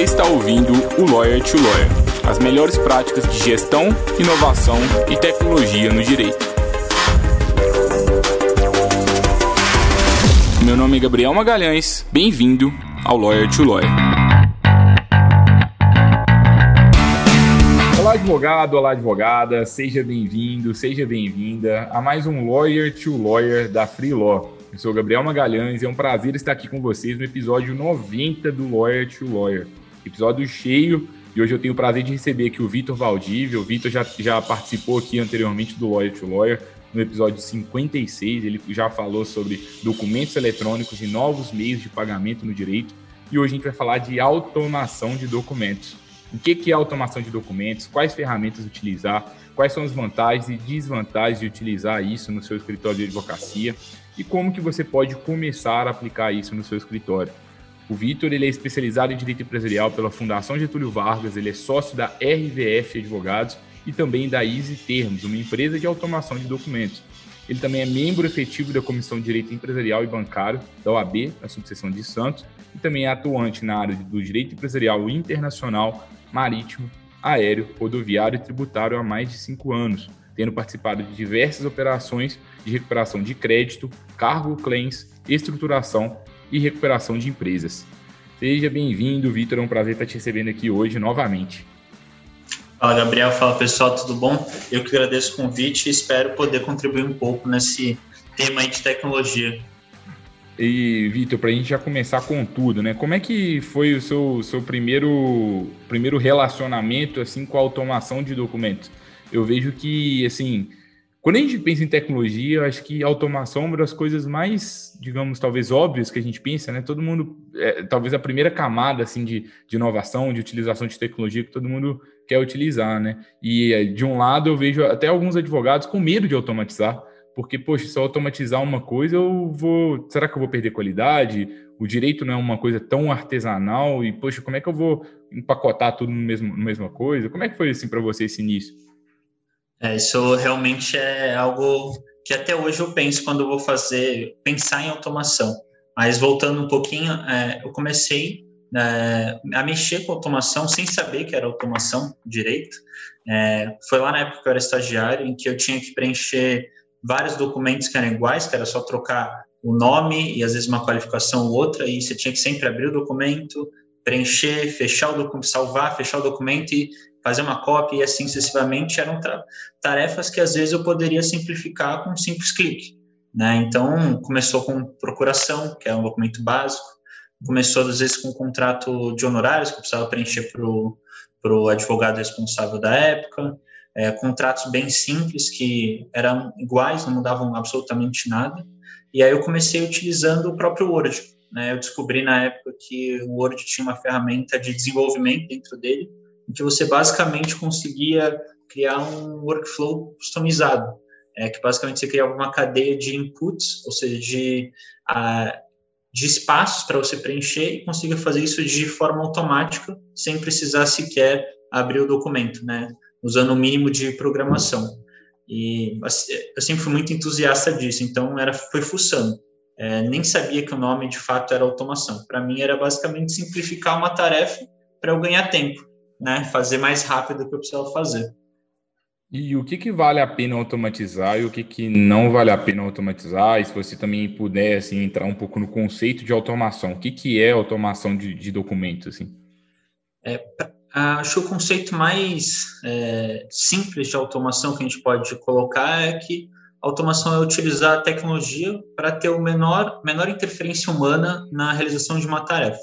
Você está ouvindo o Lawyer to Lawyer, as melhores práticas de gestão, inovação e tecnologia no direito. Meu nome é Gabriel Magalhães, bem-vindo ao Lawyer to Lawyer. Olá, advogado, olá, advogada, seja bem-vindo, seja bem-vinda a mais um Lawyer to Lawyer da Free Law. Eu sou Gabriel Magalhães e é um prazer estar aqui com vocês no episódio 90 do Lawyer to Lawyer. Episódio cheio e hoje eu tenho o prazer de receber aqui o Vitor Valdívia. O Vitor já, já participou aqui anteriormente do Lawyer to Lawyer, no episódio 56. Ele já falou sobre documentos eletrônicos e novos meios de pagamento no direito. E hoje a gente vai falar de automação de documentos. O que é automação de documentos? Quais ferramentas utilizar? Quais são as vantagens e desvantagens de utilizar isso no seu escritório de advocacia? e como que você pode começar a aplicar isso no seu escritório. O Vitor ele é especializado em direito empresarial pela Fundação Getúlio Vargas, ele é sócio da RVF Advogados e também da Easy Termos, uma empresa de automação de documentos. Ele também é membro efetivo da Comissão de Direito Empresarial e Bancário da OAB, na subseção de Santos, e também é atuante na área do direito empresarial internacional, marítimo, aéreo, rodoviário e tributário há mais de cinco anos tendo participado de diversas operações de recuperação de crédito, cargo claims, estruturação e recuperação de empresas. Seja bem-vindo, Vitor. É um prazer estar te recebendo aqui hoje novamente. Fala, Gabriel. Fala, pessoal. Tudo bom? Eu que agradeço o convite e espero poder contribuir um pouco nesse tema de tecnologia. E, Vitor, para a gente já começar com tudo, né? Como é que foi o seu, seu primeiro, primeiro relacionamento assim com a automação de documentos? eu vejo que, assim, quando a gente pensa em tecnologia, eu acho que automação é uma das coisas mais, digamos, talvez óbvias que a gente pensa, né? Todo mundo, é, talvez a primeira camada, assim, de, de inovação, de utilização de tecnologia que todo mundo quer utilizar, né? E, é, de um lado, eu vejo até alguns advogados com medo de automatizar, porque, poxa, se eu automatizar uma coisa, eu vou. Será que eu vou perder qualidade? O direito não é uma coisa tão artesanal e, poxa, como é que eu vou empacotar tudo no mesmo, na mesma coisa? Como é que foi assim para você esse início? É, isso realmente é algo que até hoje eu penso quando eu vou fazer, pensar em automação. Mas voltando um pouquinho, é, eu comecei é, a mexer com automação sem saber que era automação direito. É, foi lá na época que eu era estagiário, em que eu tinha que preencher vários documentos que eram iguais, que era só trocar o nome e às vezes uma qualificação ou outra, e você tinha que sempre abrir o documento, preencher, fechar o documento, salvar, fechar o documento e fazer uma cópia e assim sucessivamente eram tarefas que às vezes eu poderia simplificar com um simples clique. Né? Então, começou com procuração, que é um documento básico, começou às vezes com um contrato de honorários que eu precisava preencher para o advogado responsável da época, é, contratos bem simples que eram iguais, não mudavam absolutamente nada. E aí eu comecei utilizando o próprio Word. Né? Eu descobri na época que o Word tinha uma ferramenta de desenvolvimento dentro dele, em que você basicamente conseguia criar um workflow customizado, é, que basicamente você criava uma cadeia de inputs, ou seja, de, uh, de espaços para você preencher e conseguia fazer isso de forma automática, sem precisar sequer abrir o documento, né, usando o mínimo de programação. E assim, eu sempre fui muito entusiasta disso, então era foi fuçando. É, nem sabia que o nome de fato era automação. Para mim era basicamente simplificar uma tarefa para eu ganhar tempo né, fazer mais rápido o que eu precisava fazer. E o que, que vale a pena automatizar e o que, que não vale a pena automatizar? E se você também puder assim, entrar um pouco no conceito de automação, o que, que é automação de, de documentos? Assim? É, acho que o conceito mais é, simples de automação que a gente pode colocar é que automação é utilizar a tecnologia para ter o menor, menor interferência humana na realização de uma tarefa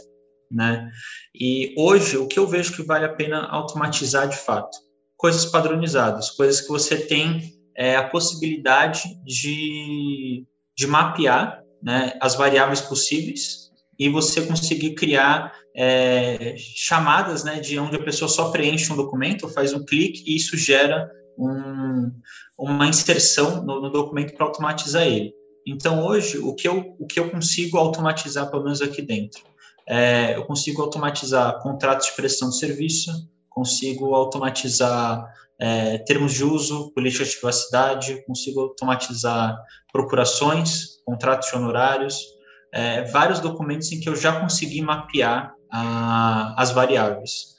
né? E hoje, o que eu vejo que vale a pena automatizar de fato? Coisas padronizadas, coisas que você tem é, a possibilidade de, de mapear né, as variáveis possíveis e você conseguir criar é, chamadas né, de onde a pessoa só preenche um documento, faz um clique e isso gera um, uma inserção no, no documento para automatizar ele. Então, hoje, o que, eu, o que eu consigo automatizar, pelo menos aqui dentro? É, eu consigo automatizar contratos de prestação de serviço, consigo automatizar é, termos de uso, políticas de privacidade, consigo automatizar procurações, contratos de honorários, é, vários documentos em que eu já consegui mapear a, as variáveis.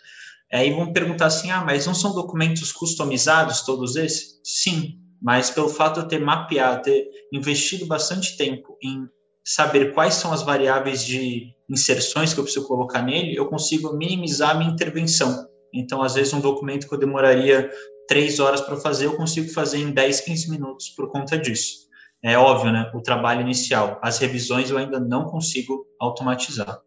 Aí vão perguntar assim, ah, mas não são documentos customizados todos esses? Sim, mas pelo fato de eu ter mapeado, ter investido bastante tempo em saber quais são as variáveis de inserções que eu preciso colocar nele, eu consigo minimizar a minha intervenção. Então, às vezes, um documento que eu demoraria três horas para fazer, eu consigo fazer em 10, 15 minutos por conta disso. É óbvio, né? O trabalho inicial. As revisões eu ainda não consigo automatizar.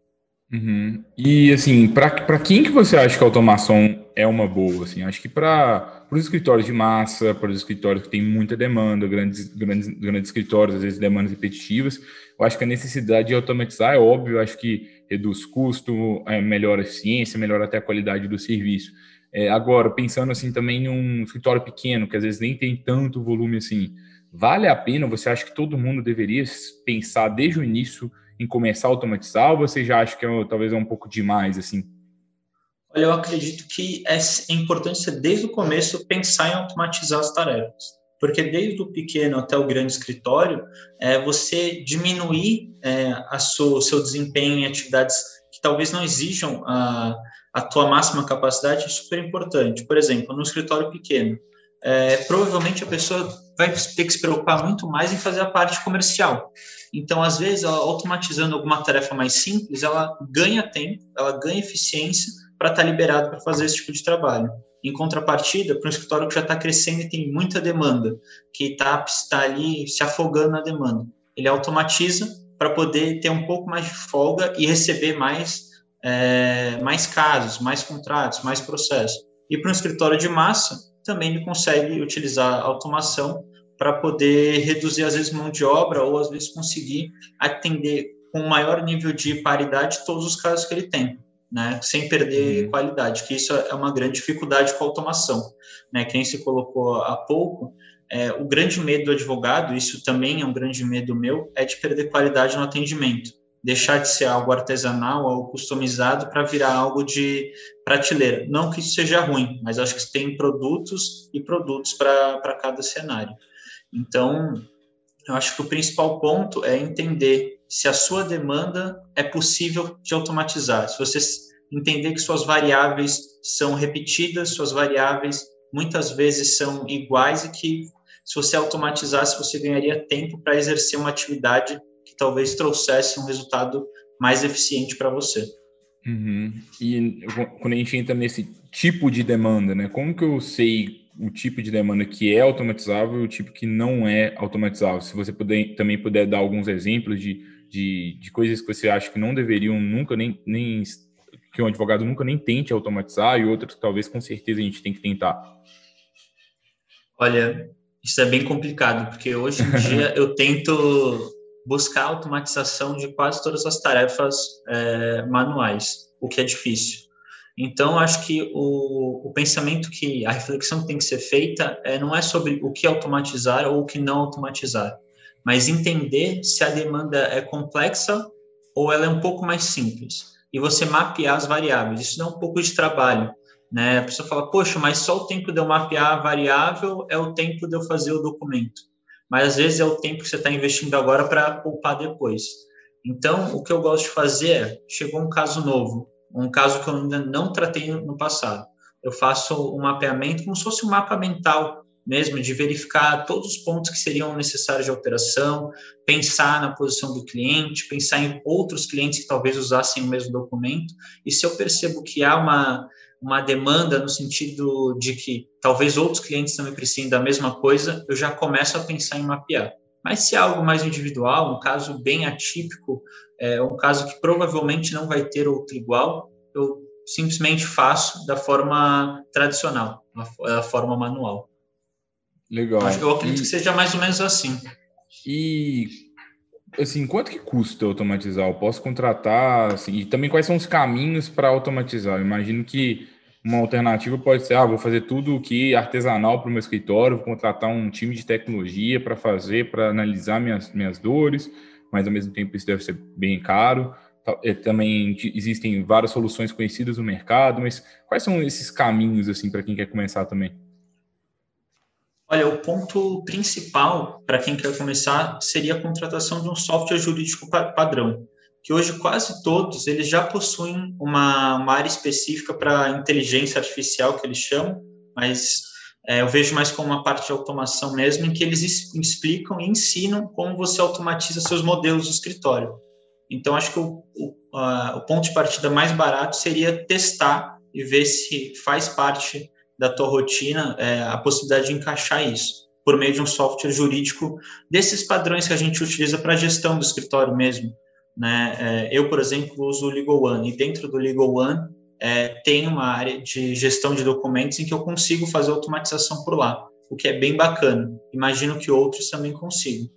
Uhum. E assim, para quem que você acha que a automação é uma boa? Assim, acho que para os escritórios de massa, para os escritórios que têm muita demanda, grandes, grandes, grandes escritórios, às vezes demandas repetitivas, eu acho que a necessidade de automatizar é óbvio, acho que reduz custo, é, melhora a eficiência, melhora até a qualidade do serviço. É, agora, pensando assim também em um escritório pequeno, que às vezes nem tem tanto volume assim, vale a pena? Você acha que todo mundo deveria pensar desde o início em começar a automatizar ou você já acha que é, talvez é um pouco demais assim? Olha, eu acredito que é importante ser desde o começo pensar em automatizar as tarefas, porque desde o pequeno até o grande escritório, é, você diminuir é, a sua, o seu desempenho em atividades que talvez não exijam a, a tua máxima capacidade é super importante. Por exemplo, no escritório pequeno, é, provavelmente a pessoa vai ter que se preocupar muito mais em fazer a parte comercial. Então, às vezes, ela, automatizando alguma tarefa mais simples, ela ganha tempo, ela ganha eficiência para estar tá liberado para fazer esse tipo de trabalho. Em contrapartida, para um escritório que já está crescendo e tem muita demanda, que está tá ali se afogando na demanda, ele automatiza para poder ter um pouco mais de folga e receber mais, é, mais casos, mais contratos, mais processos. E para um escritório de massa, também ele consegue utilizar a automação para poder reduzir, às vezes, mão de obra ou, às vezes, conseguir atender com maior nível de paridade todos os casos que ele tem. Né, sem perder uhum. qualidade, que isso é uma grande dificuldade com a automação. Né? Quem se colocou há pouco, é, o grande medo do advogado, isso também é um grande medo meu, é de perder qualidade no atendimento deixar de ser algo artesanal, algo customizado, para virar algo de prateleira. Não que isso seja ruim, mas acho que tem produtos e produtos para cada cenário. Então, eu acho que o principal ponto é entender se a sua demanda é possível de automatizar. Se você entender que suas variáveis são repetidas, suas variáveis muitas vezes são iguais e que se você automatizasse, você ganharia tempo para exercer uma atividade que talvez trouxesse um resultado mais eficiente para você. Uhum. E quando a gente entra nesse tipo de demanda, né? Como que eu sei o tipo de demanda que é automatizável e o tipo que não é automatizável? Se você puder, também puder dar alguns exemplos de, de, de coisas que você acha que não deveriam nunca nem, nem que um advogado nunca nem tente automatizar e outras que talvez com certeza a gente tem que tentar. Olha, isso é bem complicado, porque hoje em dia eu tento buscar automatização de quase todas as tarefas é, manuais, o que é difícil. Então, acho que o, o, pensamento que a reflexão que tem que ser feita é, não é sobre o que automatizar ou o que não automatizar, mas entender se a demanda é complexa ou ela é um pouco mais simples. E você mapear as variáveis. Isso dá um pouco de trabalho. Né? A pessoa fala, poxa, mas só o tempo de eu mapear a variável é o tempo de eu fazer o documento mas às vezes é o tempo que você está investindo agora para poupar depois. Então, o que eu gosto de fazer é, chegou um caso novo, um caso que eu ainda não tratei no passado. Eu faço um mapeamento como se fosse um mapa mental mesmo, de verificar todos os pontos que seriam necessários de alteração, pensar na posição do cliente, pensar em outros clientes que talvez usassem o mesmo documento, e se eu percebo que há uma uma demanda no sentido de que talvez outros clientes também precisem da mesma coisa, eu já começo a pensar em mapear. Mas se é algo mais individual, um caso bem atípico, é, um caso que provavelmente não vai ter outro igual, eu simplesmente faço da forma tradicional, da forma manual. Legal. Eu acredito e, que seja mais ou menos assim. E assim, quanto que custa automatizar? Eu posso contratar, assim, e também quais são os caminhos para automatizar? Eu imagino que uma alternativa pode ser, ah, vou fazer tudo o que artesanal para o meu escritório, vou contratar um time de tecnologia para fazer, para analisar minhas, minhas dores, mas ao mesmo tempo isso deve ser bem caro. É, também existem várias soluções conhecidas no mercado, mas quais são esses caminhos assim para quem quer começar também? Olha, o ponto principal para quem quer começar seria a contratação de um software jurídico padrão. Que hoje quase todos eles já possuem uma, uma área específica para inteligência artificial, que eles chamam, mas é, eu vejo mais como uma parte de automação mesmo, em que eles explicam e ensinam como você automatiza seus modelos de escritório. Então, acho que o, o, a, o ponto de partida mais barato seria testar e ver se faz parte da tua rotina é, a possibilidade de encaixar isso por meio de um software jurídico desses padrões que a gente utiliza para a gestão do escritório mesmo. Né? É, eu, por exemplo, uso o Legal One e dentro do Legal One é, tem uma área de gestão de documentos em que eu consigo fazer automatização por lá, o que é bem bacana. Imagino que outros também consigam.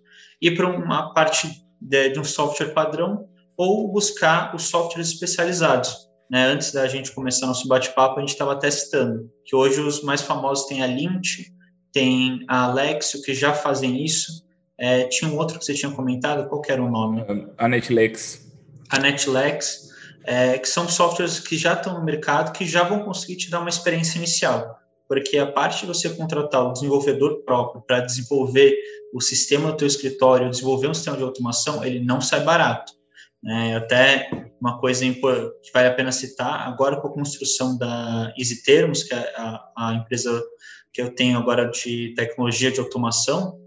E para uma parte de, de, um software padrão ou buscar os softwares especializados. Né? Antes da gente começar nosso bate-papo, a gente estava testando, que hoje os mais famosos têm a Lint, tem a Alexio, que já fazem isso. É, tinha um outro que você tinha comentado, qual era o nome? A Netlex. A Netlex é, que são softwares que já estão no mercado, que já vão conseguir te dar uma experiência inicial. Porque a parte de você contratar o desenvolvedor próprio para desenvolver o sistema do teu escritório, desenvolver um sistema de automação, ele não sai barato. É, até uma coisa que vale a pena citar, agora com a construção da Easy Termos, que é a, a empresa que eu tenho agora de tecnologia de automação,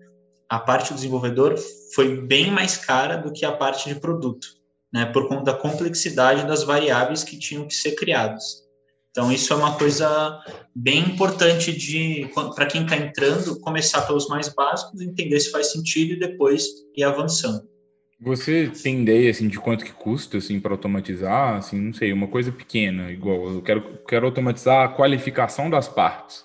a parte do desenvolvedor foi bem mais cara do que a parte de produto né, por conta da complexidade das variáveis que tinham que ser criadas. Então, isso é uma coisa bem importante de para quem está entrando, começar pelos mais básicos, entender se faz sentido e depois ir avançando. Você tem ideia assim de quanto que custa assim para automatizar, assim, não sei, uma coisa pequena, igual eu quero quero automatizar a qualificação das partes.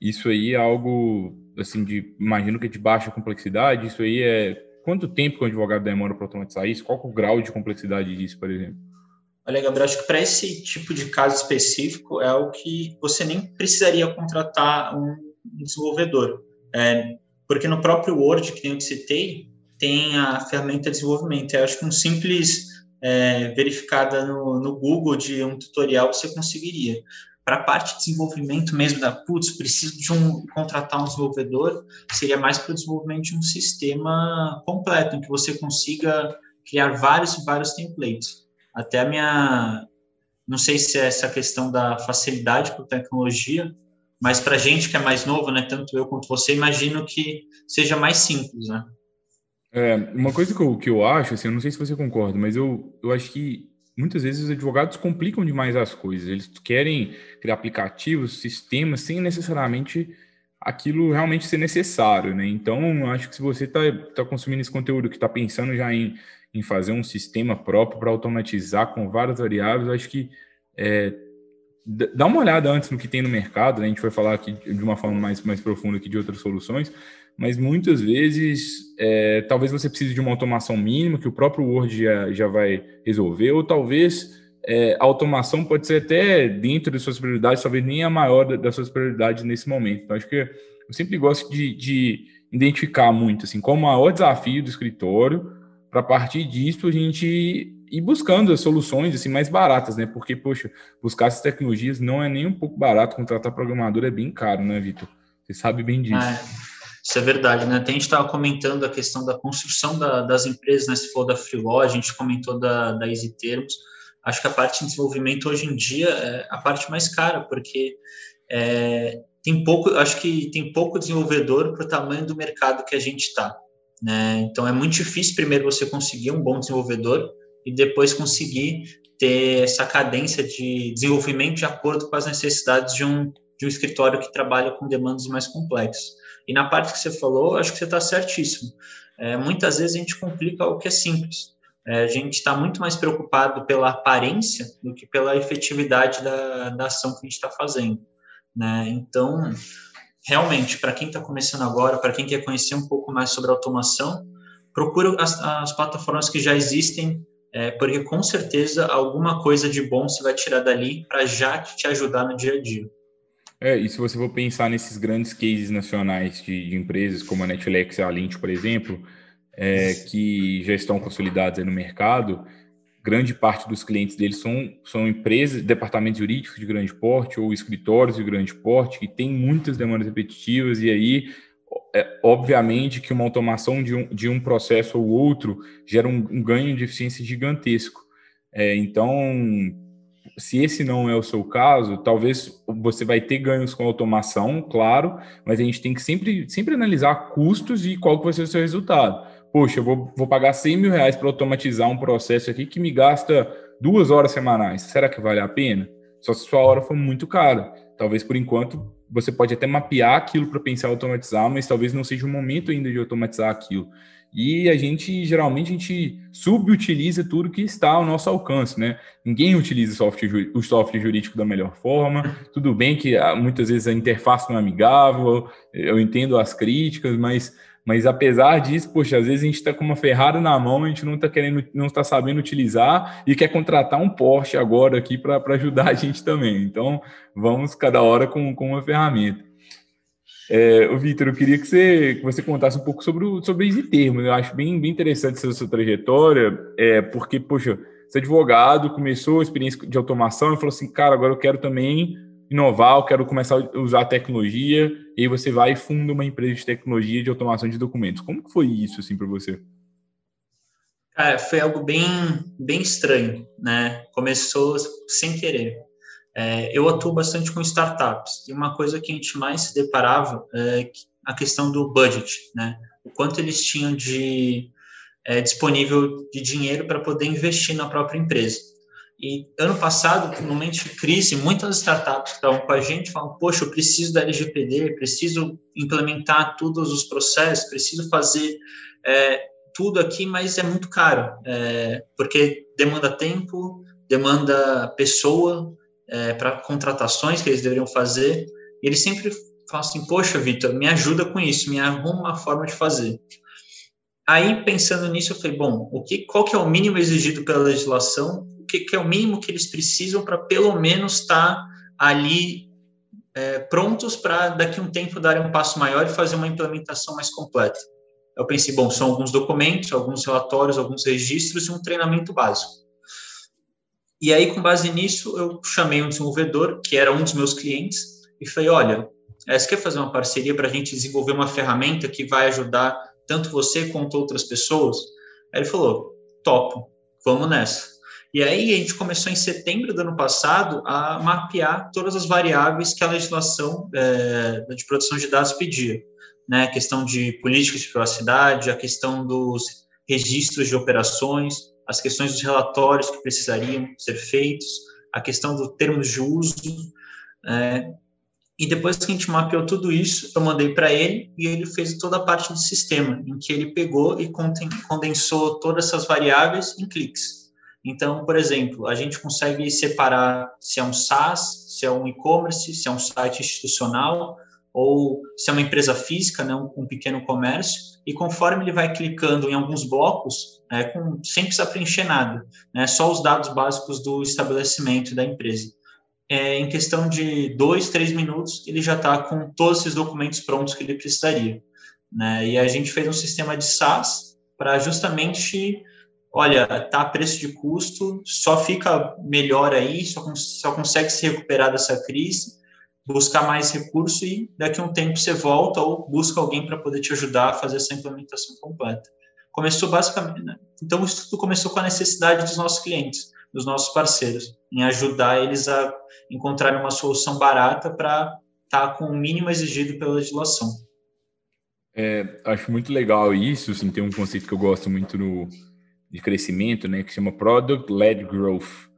Isso aí é algo assim de, imagino que é de baixa complexidade, isso aí é Quanto tempo que o advogado demora para automatizar isso? Qual é o grau de complexidade disso, por exemplo? Olha, Gabriel, acho que para esse tipo de caso específico é o que você nem precisaria contratar um desenvolvedor. É, porque no próprio Word, que eu te citei, tem a ferramenta de desenvolvimento. Eu acho que um simples é, verificada no, no Google de um tutorial você conseguiria para a parte de desenvolvimento mesmo da putz, preciso de um contratar um desenvolvedor, seria mais para o desenvolvimento de um sistema completo, em que você consiga criar vários vários templates. Até a minha, não sei se é essa questão da facilidade com tecnologia, mas para gente que é mais novo, né, tanto eu quanto você, imagino que seja mais simples, né? É, uma coisa que eu, que eu acho, assim, eu não sei se você concorda, mas eu, eu acho que muitas vezes os advogados complicam demais as coisas. Eles querem criar aplicativos, sistemas, sem necessariamente aquilo realmente ser necessário, né? Então, acho que se você está tá consumindo esse conteúdo, que está pensando já em, em fazer um sistema próprio para automatizar com várias variáveis, acho que é, dá uma olhada antes no que tem no mercado, né? A gente vai falar aqui de uma forma mais, mais profunda aqui de outras soluções, mas muitas vezes é, talvez você precise de uma automação mínima que o próprio Word já, já vai resolver, ou talvez é, a automação pode ser até dentro de suas prioridades, talvez nem a maior das suas prioridades nesse momento. Então, acho que eu sempre gosto de, de identificar muito assim, qual o maior desafio do escritório, para partir disso a gente ir buscando soluções assim mais baratas, né? Porque, poxa, buscar essas tecnologias não é nem um pouco barato, contratar programador é bem caro, né, Vitor? Você sabe bem disso. É. Isso é verdade, né? Até a gente estava comentando a questão da construção da, das empresas, né? Se for da Freelaw, a gente comentou da, da Easy Termos. Acho que a parte de desenvolvimento hoje em dia é a parte mais cara, porque é, tem pouco, acho que tem pouco desenvolvedor para o tamanho do mercado que a gente está. Né? Então é muito difícil primeiro você conseguir um bom desenvolvedor e depois conseguir ter essa cadência de desenvolvimento de acordo com as necessidades de um, de um escritório que trabalha com demandas mais complexas. E na parte que você falou, acho que você está certíssimo. É, muitas vezes a gente complica o que é simples. É, a gente está muito mais preocupado pela aparência do que pela efetividade da, da ação que a gente está fazendo. Né? Então, realmente, para quem está começando agora, para quem quer conhecer um pouco mais sobre automação, procura as, as plataformas que já existem, é, porque com certeza alguma coisa de bom você vai tirar dali para já te ajudar no dia a dia. É, e se você for pensar nesses grandes cases nacionais de, de empresas como a Netflix e a Lint, por exemplo, é, que já estão consolidadas no mercado, grande parte dos clientes deles são, são empresas, departamentos jurídicos de grande porte ou escritórios de grande porte que têm muitas demandas repetitivas e aí é, obviamente que uma automação de um, de um processo ou outro gera um, um ganho de eficiência gigantesco. É, então, se esse não é o seu caso, talvez você vai ter ganhos com automação, claro, mas a gente tem que sempre, sempre analisar custos e qual vai ser o seu resultado. Poxa, eu vou, vou pagar 100 mil reais para automatizar um processo aqui que me gasta duas horas semanais. Será que vale a pena? Só se sua hora for muito cara. Talvez por enquanto você pode até mapear aquilo para pensar automatizar, mas talvez não seja o momento ainda de automatizar aquilo. E a gente, geralmente, a gente subutiliza tudo que está ao nosso alcance, né? Ninguém utiliza o software, o software jurídico da melhor forma. Tudo bem que ah, muitas vezes a interface não é amigável, eu entendo as críticas, mas mas apesar disso, poxa, às vezes a gente está com uma Ferrari na mão, a gente não está querendo, não está sabendo utilizar e quer contratar um Porsche agora aqui para ajudar a gente também. Então, vamos cada hora com, com uma ferramenta. É, Vitor, eu queria que você, que você contasse um pouco sobre, o, sobre esse termo. Eu acho bem, bem interessante essa sua trajetória, é, porque, poxa, você é advogado, começou a experiência de automação e falou assim, cara, agora eu quero também inovar, eu quero começar a usar a tecnologia, e aí você vai e funda uma empresa de tecnologia de automação de documentos. Como que foi isso, assim, para você? Cara, foi algo bem, bem estranho, né? Começou sem querer. É, eu atuo bastante com startups, e uma coisa que a gente mais se deparava é a questão do budget, né? O quanto eles tinham de é, disponível de dinheiro para poder investir na própria empresa. E ano passado, no momento de crise, muitas startups que estavam com a gente falam: Poxa, eu preciso da LGPD, preciso implementar todos os processos, preciso fazer é, tudo aqui, mas é muito caro, é, porque demanda tempo, demanda pessoa é, para contratações que eles deveriam fazer. E eles sempre falam assim: Poxa, Vitor, me ajuda com isso, me arruma uma forma de fazer. Aí, pensando nisso, eu falei: Bom, o que, qual que é o mínimo exigido pela legislação que, que é o mínimo que eles precisam para pelo menos estar tá ali é, prontos para daqui a um tempo darem um passo maior e fazer uma implementação mais completa. Eu pensei, bom, são alguns documentos, alguns relatórios, alguns registros e um treinamento básico. E aí, com base nisso, eu chamei um desenvolvedor, que era um dos meus clientes, e falei, olha, é, você quer fazer uma parceria para a gente desenvolver uma ferramenta que vai ajudar tanto você quanto outras pessoas? Aí ele falou, topo, vamos nessa. E aí a gente começou em setembro do ano passado a mapear todas as variáveis que a legislação é, de proteção de dados pedia, né? A questão de políticas de privacidade, a questão dos registros de operações, as questões dos relatórios que precisariam ser feitos, a questão do termos de uso. É, e depois que a gente mapeou tudo isso, eu mandei para ele e ele fez toda a parte do sistema, em que ele pegou e condensou todas essas variáveis em cliques. Então, por exemplo, a gente consegue separar se é um SaaS, se é um e-commerce, se é um site institucional ou se é uma empresa física, né, um, pequeno comércio, e conforme ele vai clicando em alguns blocos, é, com, sem precisar preencher nada, né, só os dados básicos do estabelecimento da empresa. É, em questão de dois, três minutos, ele já está com todos esses documentos prontos que ele precisaria. Né? E a gente fez um sistema de SaaS para justamente olha, tá a preço de custo, só fica melhor aí, só, só consegue se recuperar dessa crise, buscar mais recurso e daqui a um tempo você volta ou busca alguém para poder te ajudar a fazer essa implementação completa. Começou basicamente, né? então isso tudo começou com a necessidade dos nossos clientes, dos nossos parceiros, em ajudar eles a encontrarem uma solução barata para estar tá com o mínimo exigido pela legislação. É, acho muito legal isso, assim, tem um conceito que eu gosto muito no, de crescimento, né, que chama Product Led Growth.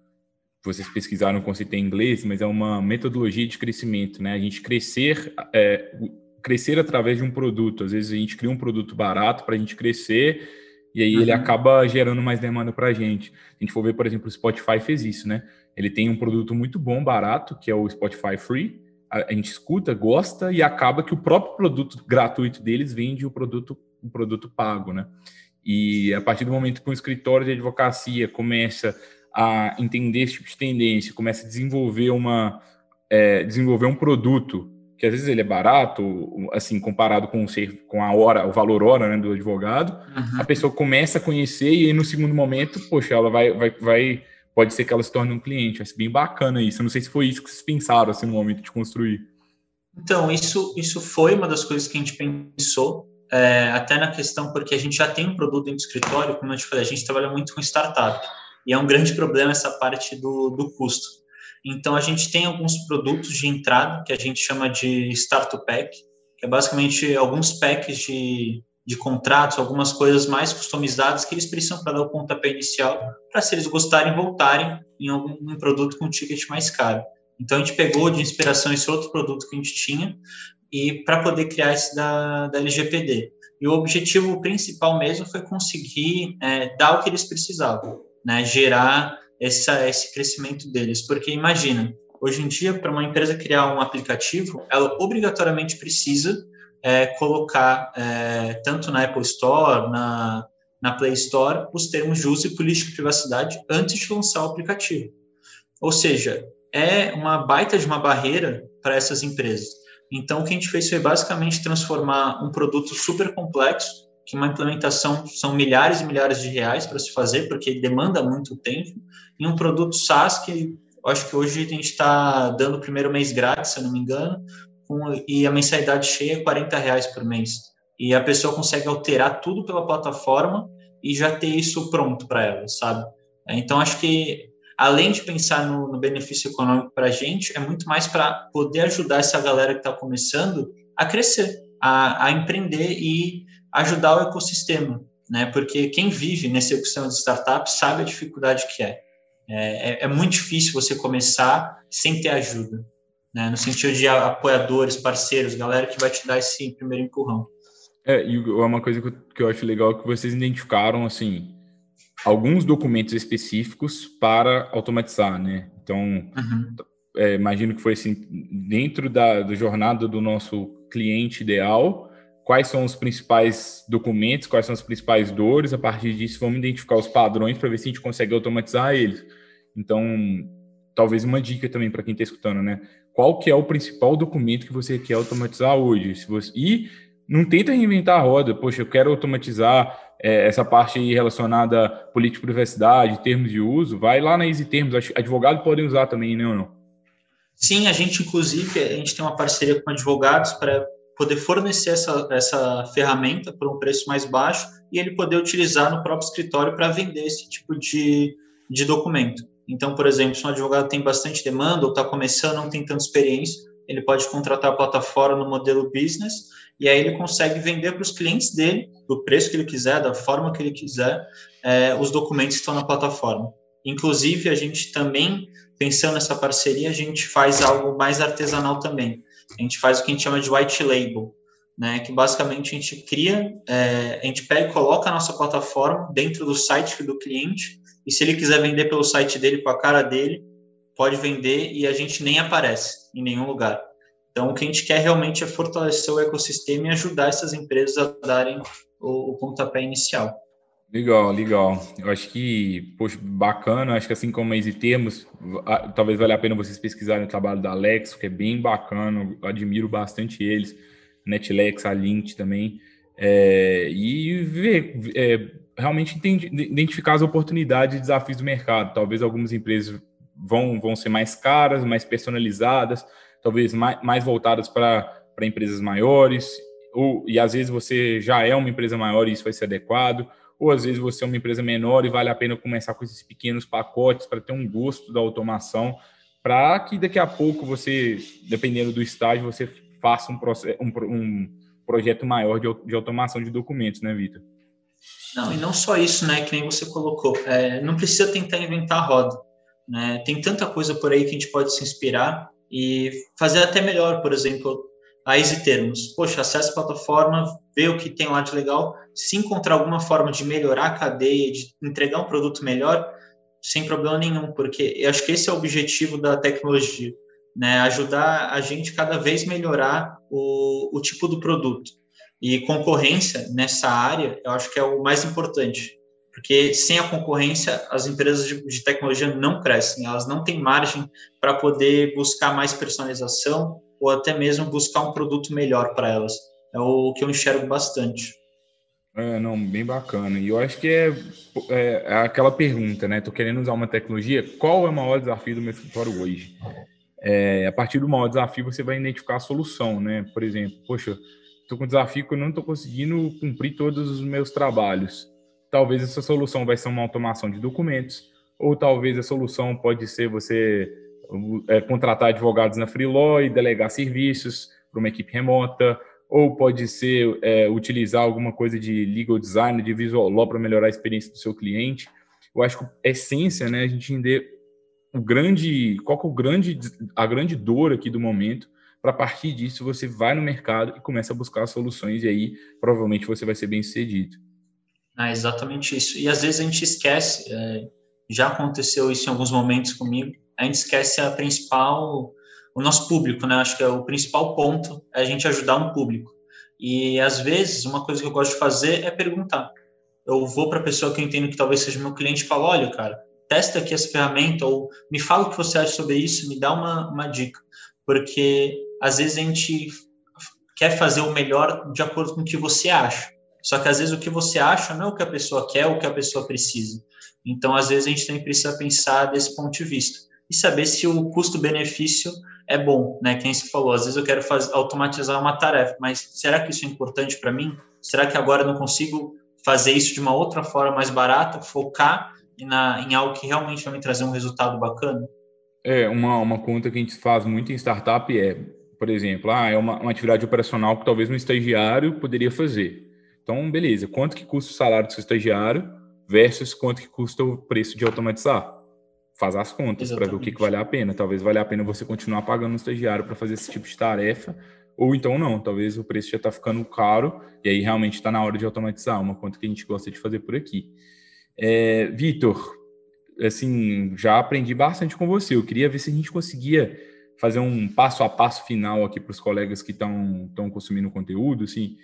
Vocês pesquisaram o conceito em inglês, mas é uma metodologia de crescimento, né? A gente crescer, é, crescer através de um produto. Às vezes a gente cria um produto barato para a gente crescer e aí uhum. ele acaba gerando mais demanda para a gente. A gente for ver, por exemplo, o Spotify fez isso, né? Ele tem um produto muito bom, barato, que é o Spotify Free. A, a gente escuta, gosta e acaba que o próprio produto gratuito deles vende o produto, o produto pago, né? E a partir do momento que um escritório de advocacia começa a entender esse tipo de tendência, começa a desenvolver uma é, desenvolver um produto que às vezes ele é barato, assim, comparado com, com a hora, o valor hora né, do advogado, uhum. a pessoa começa a conhecer e aí, no segundo momento, poxa, ela vai, vai, vai, pode ser que ela se torne um cliente. Vai ser bem bacana isso. Eu não sei se foi isso que vocês pensaram assim, no momento de construir. Então, isso, isso foi uma das coisas que a gente pensou, é, até na questão, porque a gente já tem um produto do escritório, como eu te falei, a gente trabalha muito com startup, e é um grande problema essa parte do, do custo. Então, a gente tem alguns produtos de entrada, que a gente chama de Startup Pack, que é basicamente alguns packs de, de contratos, algumas coisas mais customizadas que eles precisam para dar o pontapé inicial, para se eles gostarem, voltarem em algum um produto com um ticket mais caro. Então, a gente pegou de inspiração esse outro produto que a gente tinha e para poder criar esse da, da LGPD. E o objetivo principal mesmo foi conseguir é, dar o que eles precisavam, né? gerar essa, esse crescimento deles. Porque imagina, hoje em dia, para uma empresa criar um aplicativo, ela obrigatoriamente precisa é, colocar, é, tanto na Apple Store, na, na Play Store, os termos de uso e política de privacidade antes de lançar o aplicativo. Ou seja, é uma baita de uma barreira para essas empresas. Então, o que a gente fez foi basicamente transformar um produto super complexo, que uma implementação são milhares e milhares de reais para se fazer, porque demanda muito tempo, em um produto SaaS que acho que hoje a gente está dando o primeiro mês grátis, se eu não me engano, com, e a mensalidade cheia é 40 reais por mês. E a pessoa consegue alterar tudo pela plataforma e já ter isso pronto para ela, sabe? Então, acho que além de pensar no, no benefício econômico para a gente, é muito mais para poder ajudar essa galera que está começando a crescer, a, a, empreender e ajudar o ecossistema, né? Porque quem vive nesse ecossistema de startups sabe a dificuldade que é. É, é, é muito difícil você começar sem ter ajuda, né? No sentido de apoiadores, parceiros, galera que vai te dar esse primeiro empurrão. É, e uma coisa que eu, que eu acho legal é que vocês identificaram, assim, alguns documentos específicos para automatizar, né? Então, uhum. é, imagino que foi assim, dentro da, da jornada do nosso cliente ideal, quais são os principais documentos, quais são as principais dores, a partir disso vamos identificar os padrões para ver se a gente consegue automatizar eles. Então, talvez uma dica também para quem está escutando, né? Qual que é o principal documento que você quer automatizar hoje? Se você... E não tenta reinventar a roda. Poxa, eu quero automatizar é, essa parte relacionada à política de privacidade, termos de uso, vai lá na Easy Termos. Advogados podem usar também, né ou não? Sim, a gente, inclusive, a gente tem uma parceria com advogados para poder fornecer essa, essa ferramenta por um preço mais baixo e ele poder utilizar no próprio escritório para vender esse tipo de, de documento. Então, por exemplo, se um advogado tem bastante demanda ou está começando, não tem tanta experiência, ele pode contratar a plataforma no modelo business e aí ele consegue vender para os clientes dele, do preço que ele quiser, da forma que ele quiser, é, os documentos que estão na plataforma. Inclusive, a gente também, pensando nessa parceria, a gente faz algo mais artesanal também. A gente faz o que a gente chama de white label, né, que basicamente a gente cria, é, a gente pega e coloca a nossa plataforma dentro do site do cliente, e se ele quiser vender pelo site dele com a cara dele, pode vender e a gente nem aparece em nenhum lugar. Então, o que a gente quer realmente é fortalecer o ecossistema e ajudar essas empresas a darem o, o pontapé inicial. Legal, legal. Eu acho que, poxa, bacana. Acho que assim como Easy Termos, talvez valha a pena vocês pesquisarem o trabalho da Alex, que é bem bacana. Eu admiro bastante eles. Netlex, a Lint também. É, e ver, é, realmente identificar as oportunidades e desafios do mercado. Talvez algumas empresas vão, vão ser mais caras, mais personalizadas, talvez mais, mais voltadas para empresas maiores, ou, e às vezes você já é uma empresa maior e isso vai ser adequado, ou às vezes você é uma empresa menor e vale a pena começar com esses pequenos pacotes para ter um gosto da automação, para que daqui a pouco você, dependendo do estágio, você faça um, um, um projeto maior de, de automação de documentos, né, Vitor? Não, e não só isso, né, que nem você colocou. É, não precisa tentar inventar a roda. Né? Tem tanta coisa por aí que a gente pode se inspirar e fazer até melhor, por exemplo, a Easy Termos. Poxa, acessa a plataforma, vê o que tem lá de legal. Se encontrar alguma forma de melhorar a cadeia, de entregar um produto melhor, sem problema nenhum, porque eu acho que esse é o objetivo da tecnologia, né? Ajudar a gente cada vez melhorar o, o tipo do produto. E concorrência nessa área, eu acho que é o mais importante porque sem a concorrência as empresas de, de tecnologia não crescem, elas não têm margem para poder buscar mais personalização ou até mesmo buscar um produto melhor para elas. É o que eu enxergo bastante. É, não, bem bacana. E eu acho que é, é, é aquela pergunta, né? Estou querendo usar uma tecnologia, qual é o maior desafio do meu escritório hoje? é, a partir do maior desafio você vai identificar a solução, né? Por exemplo, poxa, estou com um desafio que eu não estou conseguindo cumprir todos os meus trabalhos. Talvez essa solução vai ser uma automação de documentos, ou talvez a solução pode ser você é, contratar advogados na Freelaw e delegar serviços para uma equipe remota, ou pode ser é, utilizar alguma coisa de legal design, de visual law para melhorar a experiência do seu cliente. Eu acho que a essência, né, a gente entender o grande, qual que é o grande, a grande dor aqui do momento, para partir disso você vai no mercado e começa a buscar soluções e aí provavelmente você vai ser bem sucedido. Ah, exatamente isso. E às vezes a gente esquece, é, já aconteceu isso em alguns momentos comigo, a gente esquece a principal, o nosso público, né? Acho que é o principal ponto é a gente ajudar um público. E às vezes uma coisa que eu gosto de fazer é perguntar. Eu vou para a pessoa que eu entendo que talvez seja meu cliente e falo, olha, cara, testa aqui essa ferramenta ou me fala o que você acha sobre isso, me dá uma, uma dica. Porque às vezes a gente quer fazer o melhor de acordo com o que você acha. Só que às vezes o que você acha não é o que a pessoa quer ou o que a pessoa precisa. Então, às vezes, a gente também precisa pensar desse ponto de vista e saber se o custo-benefício é bom, né? Quem se falou, às vezes eu quero fazer, automatizar uma tarefa, mas será que isso é importante para mim? Será que agora eu não consigo fazer isso de uma outra forma mais barata, focar na, em algo que realmente vai me trazer um resultado bacana? É, uma, uma conta que a gente faz muito em startup é, por exemplo, ah, é uma, uma atividade operacional que talvez um estagiário poderia fazer. Então, beleza, quanto que custa o salário do seu estagiário versus quanto que custa o preço de automatizar? Faz as contas para ver o que, que vale a pena. Talvez valha a pena você continuar pagando um estagiário para fazer esse tipo de tarefa, ou então não, talvez o preço já está ficando caro e aí realmente está na hora de automatizar, uma conta que a gente gosta de fazer por aqui. É, Vitor, assim, já aprendi bastante com você. Eu queria ver se a gente conseguia fazer um passo a passo final aqui para os colegas que estão consumindo conteúdo, assim,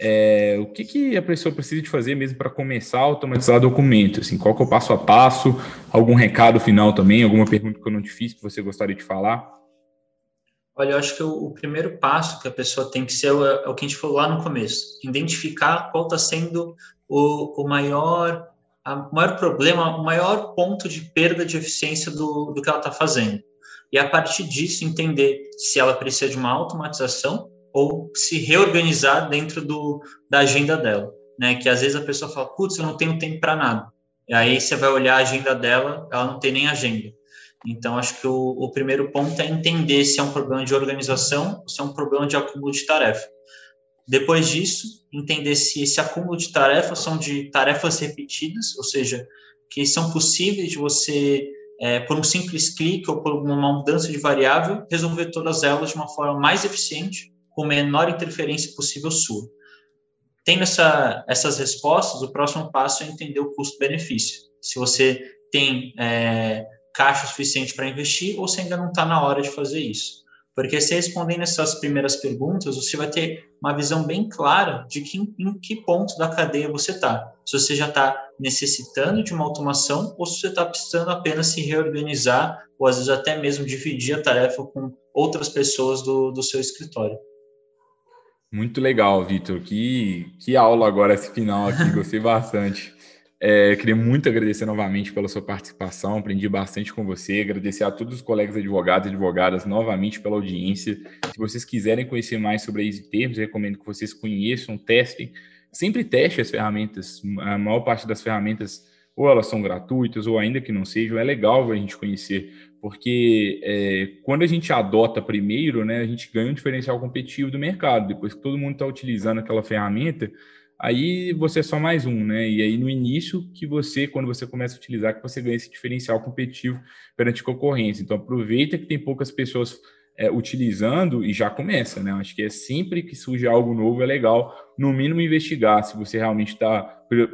é, o que, que a pessoa precisa de fazer mesmo para começar a automatizar documento? Assim, qual que é o passo a passo? Algum recado final também? Alguma pergunta que eu não te fiz que você gostaria de falar? Olha, eu acho que o, o primeiro passo que a pessoa tem que ser é o, é o que a gente falou lá no começo: identificar qual está sendo o, o maior o maior problema, o maior ponto de perda de eficiência do, do que ela está fazendo. E a partir disso, entender se ela precisa de uma automatização ou se reorganizar dentro do, da agenda dela. Né? Que às vezes a pessoa fala, putz, eu não tenho tempo para nada. E aí você vai olhar a agenda dela, ela não tem nem agenda. Então, acho que o, o primeiro ponto é entender se é um problema de organização ou se é um problema de acúmulo de tarefa. Depois disso, entender se esse acúmulo de tarefas são de tarefas repetidas, ou seja, que são possíveis de você, é, por um simples clique ou por uma mudança de variável, resolver todas elas de uma forma mais eficiente, com menor interferência possível sua. Tendo essa, essas respostas, o próximo passo é entender o custo-benefício. Se você tem é, caixa suficiente para investir ou se ainda não está na hora de fazer isso. Porque se respondendo essas primeiras perguntas, você vai ter uma visão bem clara de que, em que ponto da cadeia você está. Se você já está necessitando de uma automação ou se você está precisando apenas se reorganizar ou às vezes até mesmo dividir a tarefa com outras pessoas do, do seu escritório. Muito legal, Vitor. Que, que aula agora esse final aqui, gostei bastante. É, queria muito agradecer novamente pela sua participação, aprendi bastante com você, agradecer a todos os colegas advogados e advogadas novamente pela audiência. Se vocês quiserem conhecer mais sobre a Termos, recomendo que vocês conheçam, testem. Sempre teste as ferramentas, a maior parte das ferramentas ou elas são gratuitas ou ainda que não sejam, é legal a gente conhecer, porque é, quando a gente adota primeiro, né, a gente ganha um diferencial competitivo do mercado. Depois que todo mundo está utilizando aquela ferramenta, aí você é só mais um, né? E aí no início que você, quando você começa a utilizar, que você ganha esse diferencial competitivo perante concorrência. Então aproveita que tem poucas pessoas é, utilizando e já começa, né? Acho que é sempre que surge algo novo é legal, no mínimo investigar se você realmente está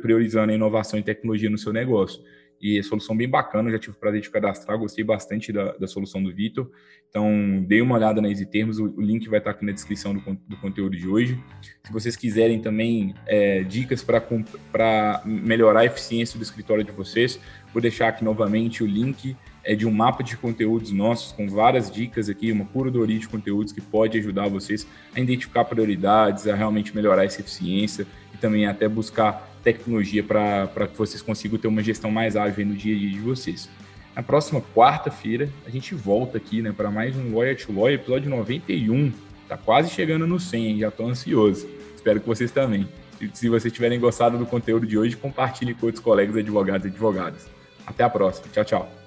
priorizando a inovação e tecnologia no seu negócio e solução bem bacana, já tive o prazer de cadastrar, gostei bastante da, da solução do Vitor. Então, dê uma olhada na Easy Termos, o, o, link vai estar aqui na descrição do, do conteúdo de hoje. Se vocês quiserem também é, dicas para melhorar a eficiência do escritório de vocês, vou deixar aqui novamente o link é de um mapa de conteúdos nossos, com várias dicas aqui, uma curadoria de conteúdos que pode ajudar vocês a identificar prioridades, a realmente melhorar essa eficiência e também até buscar tecnologia para que vocês consigam ter uma gestão mais ágil no dia a dia de vocês. Na próxima quarta-feira, a gente volta aqui, né, para mais um Lawyer to Lawyer, episódio 91. Tá quase chegando no 100, hein? já tô ansioso. Espero que vocês também. Se vocês tiverem gostado do conteúdo de hoje, compartilhe com outros colegas advogados e advogadas. Até a próxima. Tchau, tchau.